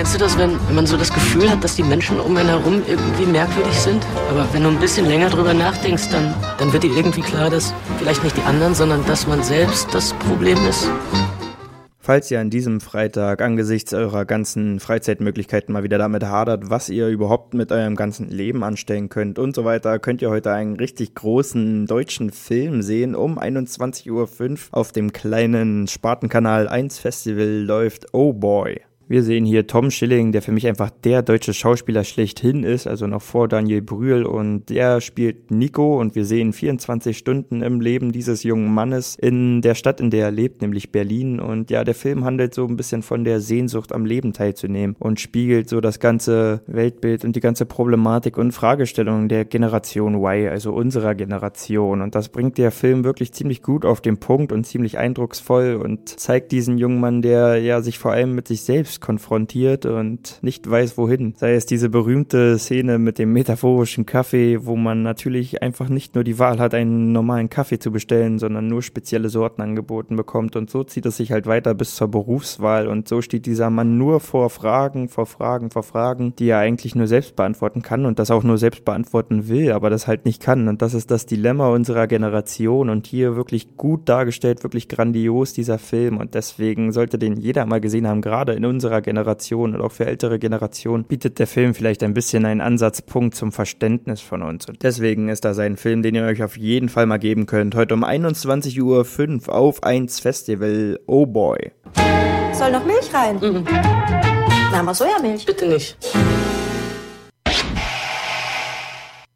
Kennst du das, wenn, wenn man so das Gefühl hat, dass die Menschen um einen herum irgendwie merkwürdig sind? Aber wenn du ein bisschen länger drüber nachdenkst, dann, dann wird dir irgendwie klar, dass vielleicht nicht die anderen, sondern dass man selbst das Problem ist. Falls ihr an diesem Freitag angesichts eurer ganzen Freizeitmöglichkeiten mal wieder damit hadert, was ihr überhaupt mit eurem ganzen Leben anstellen könnt und so weiter, könnt ihr heute einen richtig großen deutschen Film sehen. Um 21.05 Uhr auf dem kleinen Spartenkanal 1 Festival läuft Oh Boy. Wir sehen hier Tom Schilling, der für mich einfach der deutsche Schauspieler schlechthin ist, also noch vor Daniel Brühl. Und der spielt Nico. Und wir sehen 24 Stunden im Leben dieses jungen Mannes in der Stadt, in der er lebt, nämlich Berlin. Und ja, der Film handelt so ein bisschen von der Sehnsucht am Leben teilzunehmen und spiegelt so das ganze Weltbild und die ganze Problematik und Fragestellung der Generation Y, also unserer Generation. Und das bringt der Film wirklich ziemlich gut auf den Punkt und ziemlich eindrucksvoll und zeigt diesen jungen Mann, der ja sich vor allem mit sich selbst konfrontiert und nicht weiß wohin. Sei es diese berühmte Szene mit dem metaphorischen Kaffee, wo man natürlich einfach nicht nur die Wahl hat, einen normalen Kaffee zu bestellen, sondern nur spezielle Sorten angeboten bekommt. Und so zieht es sich halt weiter bis zur Berufswahl. Und so steht dieser Mann nur vor Fragen, vor Fragen, vor Fragen, die er eigentlich nur selbst beantworten kann und das auch nur selbst beantworten will, aber das halt nicht kann. Und das ist das Dilemma unserer Generation und hier wirklich gut dargestellt, wirklich grandios dieser Film. Und deswegen sollte den jeder mal gesehen haben, gerade in unserer unserer Generation und auch für ältere Generationen bietet der Film vielleicht ein bisschen einen Ansatzpunkt zum Verständnis von uns. Und deswegen ist das ein Film, den ihr euch auf jeden Fall mal geben könnt. Heute um 21.05 Uhr auf 1 Festival. Oh boy. Soll noch Milch rein? Mhm. Na, mal Sojamilch. Bitte nicht.